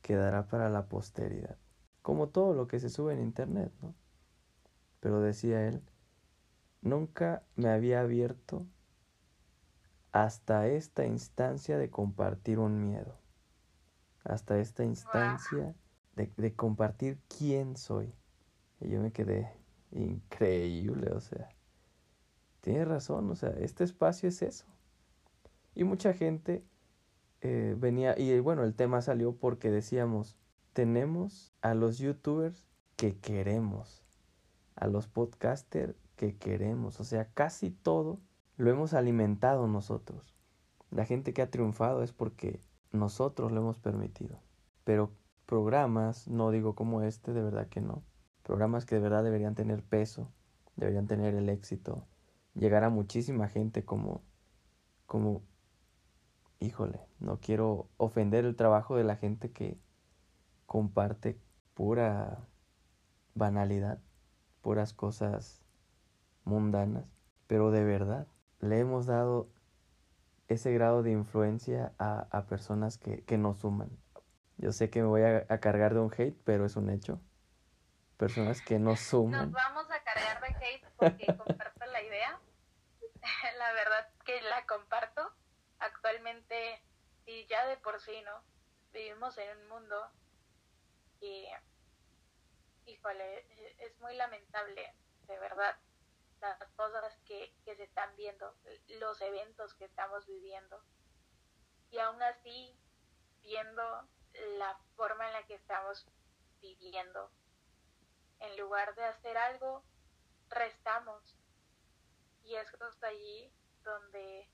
quedará para la posteridad. Como todo lo que se sube en internet, ¿no? Pero decía él, nunca me había abierto hasta esta instancia de compartir un miedo, hasta esta instancia de, compartir quién soy. Y yo me quedé increíble, o sea, tiene razón, o sea, este espacio es eso. Y mucha gente eh, venía, y bueno, el tema salió porque decíamos, tenemos a los youtubers que queremos, a los podcasters que queremos, o sea, casi todo lo hemos alimentado nosotros. La gente que ha triunfado es porque nosotros lo hemos permitido. Pero programas, no digo como este, de verdad que no. Programas que de verdad deberían tener peso, deberían tener el éxito, llegar a muchísima gente como, como, híjole, no quiero ofender el trabajo de la gente que comparte pura banalidad, puras cosas mundanas, pero de verdad le hemos dado ese grado de influencia a, a personas que, que, nos suman. Yo sé que me voy a, a, cargar de un hate, pero es un hecho. Personas que nos suman. Nos vamos a cargar de hate porque comparto la idea. la verdad que la comparto. Actualmente, y ya de por sí, ¿no? Vivimos en un mundo que, híjole, es muy lamentable, de verdad las cosas que, que se están viendo, los eventos que estamos viviendo. Y aún así, viendo la forma en la que estamos viviendo, en lugar de hacer algo, restamos. Y es justo allí donde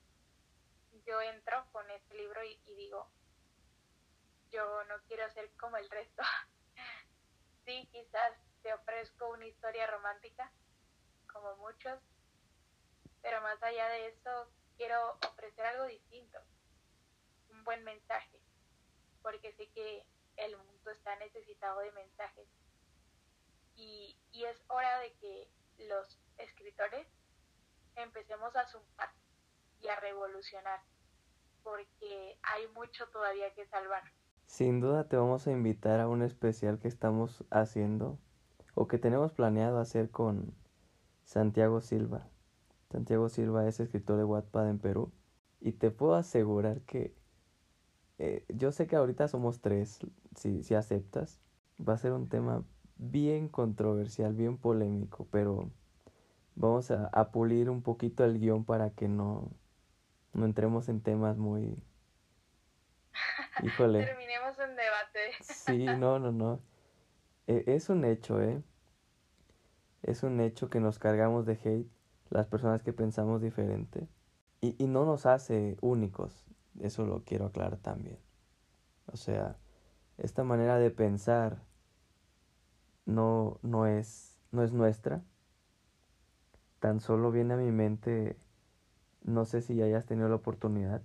yo entro con este libro y, y, digo, yo no quiero ser como el resto. sí, quizás te ofrezco una historia romántica, como muchos, pero más allá de eso, quiero ofrecer algo distinto, un buen mensaje, porque sé que el mundo está necesitado de mensajes. Y, y es hora de que los escritores empecemos a sumar y a revolucionar, porque hay mucho todavía que salvar. Sin duda te vamos a invitar a un especial que estamos haciendo o que tenemos planeado hacer con Santiago Silva. Santiago Silva es escritor de Wattpad en Perú y te puedo asegurar que eh, yo sé que ahorita somos tres, si, si aceptas, va a ser un tema bien controversial, bien polémico, pero vamos a, a pulir un poquito el guion para que no, no entremos en temas muy... Híjole. Terminemos en debate. sí, no, no, no. E, es un hecho, ¿eh? Es un hecho que nos cargamos de hate las personas que pensamos diferente. Y, y no nos hace únicos. Eso lo quiero aclarar también. O sea, esta manera de pensar no, no, es, no es nuestra. Tan solo viene a mi mente, no sé si hayas tenido la oportunidad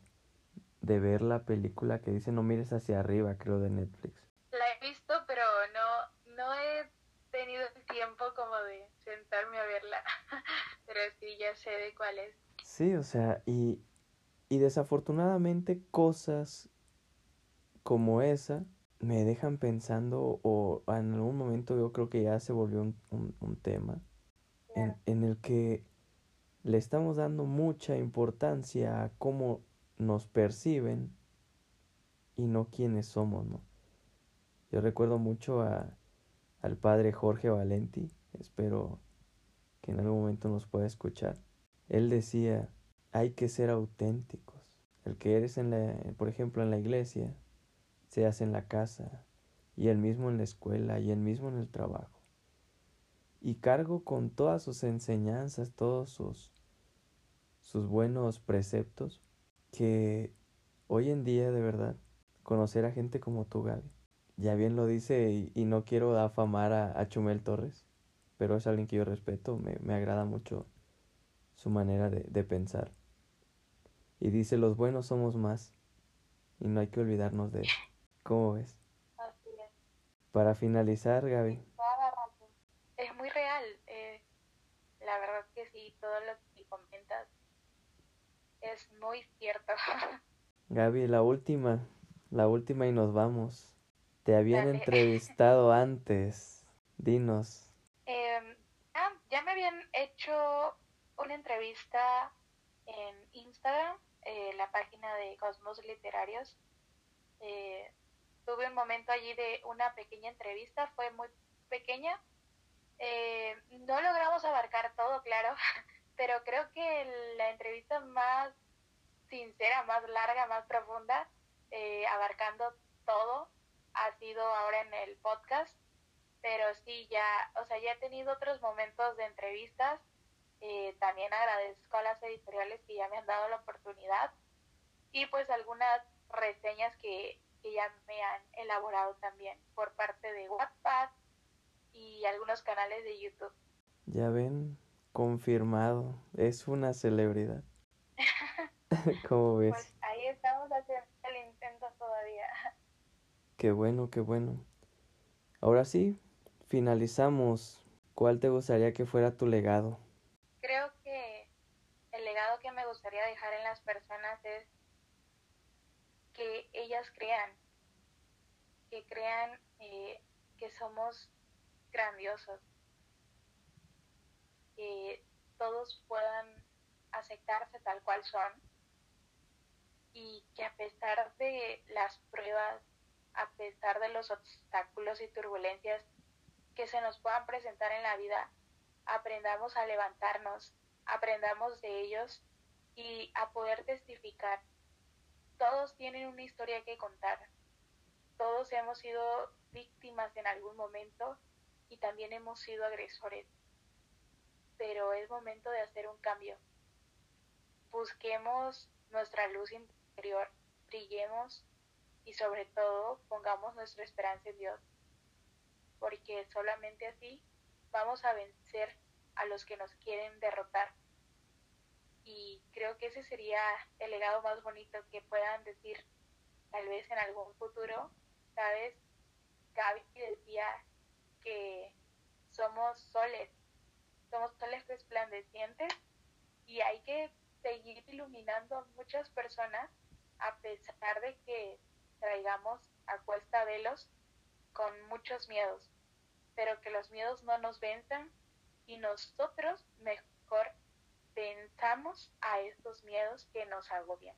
de ver la película que dice No mires hacia arriba, creo, de Netflix. La he visto, pero no, no he tenido el tiempo como de sentarme a verla. Pero sí, ya sé de cuál es. Sí, o sea, y, y desafortunadamente cosas como esa me dejan pensando o en algún momento yo creo que ya se volvió un, un, tema en, en, el que le estamos dando mucha importancia a cómo nos perciben y no quiénes somos, ¿no? Yo recuerdo mucho a, al padre Jorge Valenti, espero que en algún momento nos pueda escuchar. Él decía, hay que ser auténticos. El que eres, en la, por ejemplo, en la iglesia, seas en la casa, y el mismo en la escuela, y el mismo en el trabajo. Y cargo con todas sus enseñanzas, todos sus, sus buenos preceptos, que hoy en día de verdad conocer a gente como tú, Gaby, ya bien lo dice y, no quiero afamar a, Chumel Torres, pero es alguien que yo respeto, me, me agrada mucho su manera de, de, pensar. Y dice, los buenos somos más y no hay que olvidarnos de eso. ¿Cómo ves? Así es. Para finalizar, Gaby. Es muy real. Eh, la verdad que sí, todo lo que comentas es muy cierto. Gaby, la última, la última y nos vamos. Te habían entrevistado antes. Dinos. Eh, ah, ya me habían hecho una entrevista en Instagram, eh, la página de Cosmos Literarios. Eh, tuve un momento allí de una pequeña entrevista, fue muy pequeña. Eh, no logramos abarcar todo, claro, pero creo que la entrevista más sincera, más larga, más profunda, eh, abarcando todo, ha sido ahora en el podcast. Pero sí, ya, o sea, ya he tenido otros momentos de entrevistas. Eh, también agradezco a las editoriales que ya me han dado la oportunidad y pues algunas reseñas que, que ya me han elaborado también por parte de WhatsApp y algunos canales de YouTube. Ya ven, confirmado, es una celebridad. ¿Cómo ves? Pues ahí estamos haciendo el intento todavía. Qué bueno, qué bueno. Ahora sí, finalizamos. ¿Cuál te gustaría que fuera tu legado? Creo que el legado que me gustaría dejar en las personas es que ellas crean, que crean eh, que somos grandiosos, que todos puedan aceptarse tal cual son y que a pesar de las pruebas, a pesar de los obstáculos y turbulencias que se nos puedan presentar en la vida, aprendamos a levantarnos, aprendamos de ellos y a poder testificar todos tienen una historia que contar. Todos hemos sido víctimas en algún momento y también hemos sido agresores. Pero es momento de hacer un cambio. Busquemos nuestra luz interior, brillemos y sobre todo pongamos nuestra esperanza en Dios, porque solamente así vamos a vencer a los que nos quieren derrotar. Y creo que ese sería el legado más bonito que puedan decir tal vez en algún futuro, ¿sabes? Gaby decía que somos soles, somos soles resplandecientes y hay que seguir iluminando a muchas personas a pesar de que traigamos a cuesta velos con muchos miedos, pero que los miedos no nos venzan y nosotros mejor pensamos a estos miedos que nos agobian.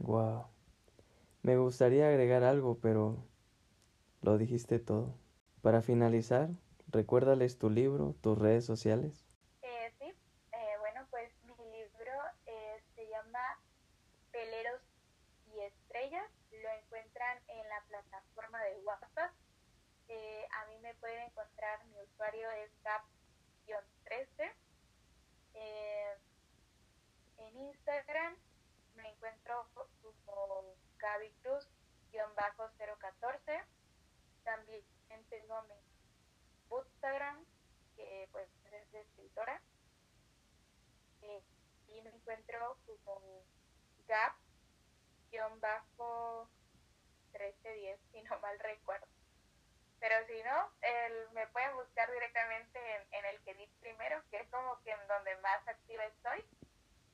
Wow. Me gustaría agregar algo, pero lo dijiste todo. Para finalizar, recuérdales tu libro, tus redes sociales. Eh, sí, eh, bueno, pues mi libro eh, se llama Peleros y Estrellas. Lo encuentran en la plataforma de WhatsApp. A mí me pueden encontrar, mi usuario es gap-13. en Instagram me encuentro como Gaby Cruz-014. También tengo mi Instagram, que pues es escritora. Eh, y me encuentro como Gap-1310, si no mal recuerdo. Pero si no, el, me pueden buscar directamente en, el que di primero, que es como que en donde más activa estoy.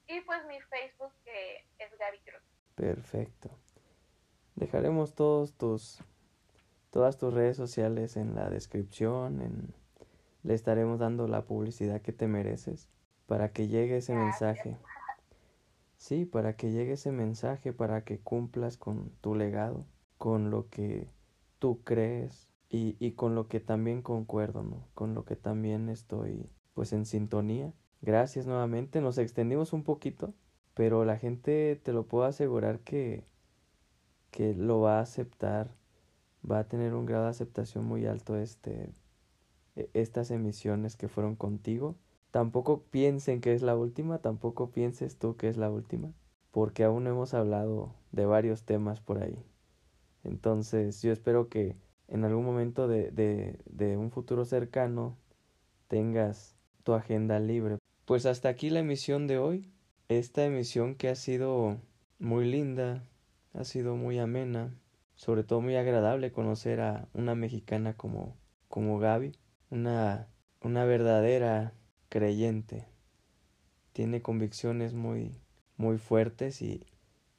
Y pues mi Facebook, que es Gaby Cruz. Perfecto. Dejaremos todos tus todas tus redes sociales en la descripción, en le estaremos dando la publicidad que te mereces para que llegue ese mensaje. Sí, para que llegue ese mensaje, para que cumplas con tu legado, con lo que tú crees y, y con lo que también concuerdo, ¿no? Con lo que también estoy pues en sintonía. Gracias nuevamente, nos extendimos un poquito, pero la gente te lo puedo asegurar que que lo va a aceptar, va a tener un grado de aceptación muy alto este, e, estas emisiones que fueron contigo. Tampoco piensen que es la última, tampoco pienses tú que es la última, porque aún hemos hablado de varios temas por ahí. Entonces yo espero que en algún momento de, de, de un futuro cercano tengas tu agenda libre. Pues hasta aquí la emisión de hoy. Esta emisión que ha sido muy linda, ha sido muy amena, sobre todo muy agradable conocer a una mexicana como, como Gaby, una, una verdadera creyente. Tiene convicciones muy, muy fuertes y,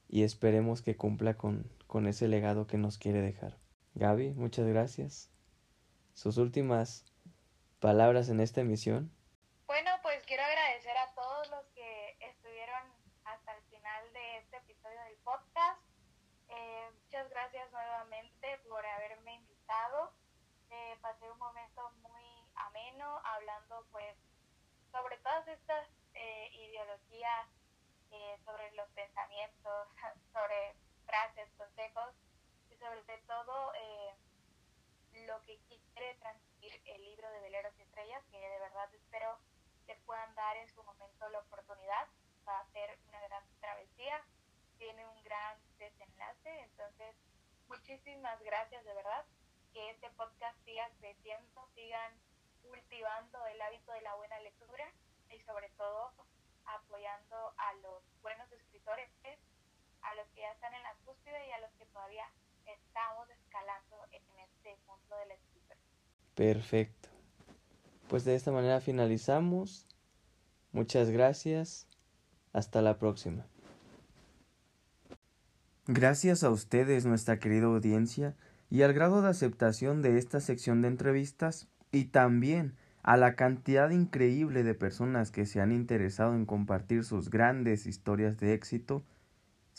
y esperemos que cumpla con, con ese legado que nos quiere dejar. Gaby, muchas gracias. Sus últimas palabras en esta emisión. Bueno, pues quiero agradecer a todos los que estuvieron hasta el final de este episodio del podcast. Eh, muchas gracias nuevamente por haberme invitado. Eh, pasé un momento muy ameno hablando pues sobre todas estas eh, ideologías, sobre los pensamientos, sobre frases, consejos sobre todo lo que quiere transmitir el libro de Veleros y Estrellas, que de verdad espero que puedan dar en su momento la oportunidad. Va a ser una gran travesía tiene un gran desenlace. Entonces, muchísimas gracias de verdad. Que este podcast siga creciendo, sigan cultivando el hábito de la buena lectura y sobre todo apoyando a los buenos escritores, a los que ya están en la cúspide y a los que todavía estamos escalando en este mundo de la escritura. Perfecto. Pues de esta manera finalizamos. Muchas gracias. Hasta la próxima. Gracias a ustedes, nuestra querida audiencia, y al grado de aceptación de esta sección de entrevistas, y también a la cantidad increíble de personas que se han interesado en compartir sus grandes historias de éxito,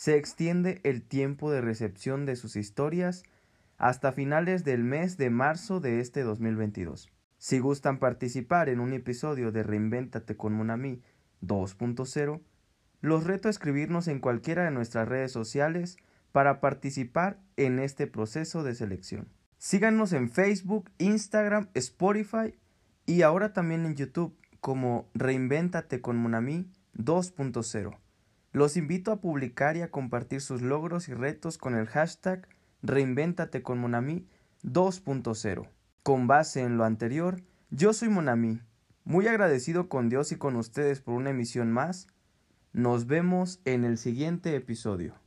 se extiende el tiempo de recepción de sus historias hasta finales del mes de marzo de este 2022. Si gustan participar en un episodio de Reinvéntate con Monami 2.0, los reto a escribirnos en cualquiera de nuestras redes sociales para participar en este proceso de selección. Síganos en Facebook, Instagram, Spotify y ahora también en YouTube como Reinvéntate con Monami 2.0. Los invito a publicar y a compartir sus logros y retos con el hashtag Reinvéntate con Monami 2.0. Con base en lo anterior, yo soy Monami, muy agradecido con Dios y con ustedes por una emisión más. Nos vemos en el siguiente episodio.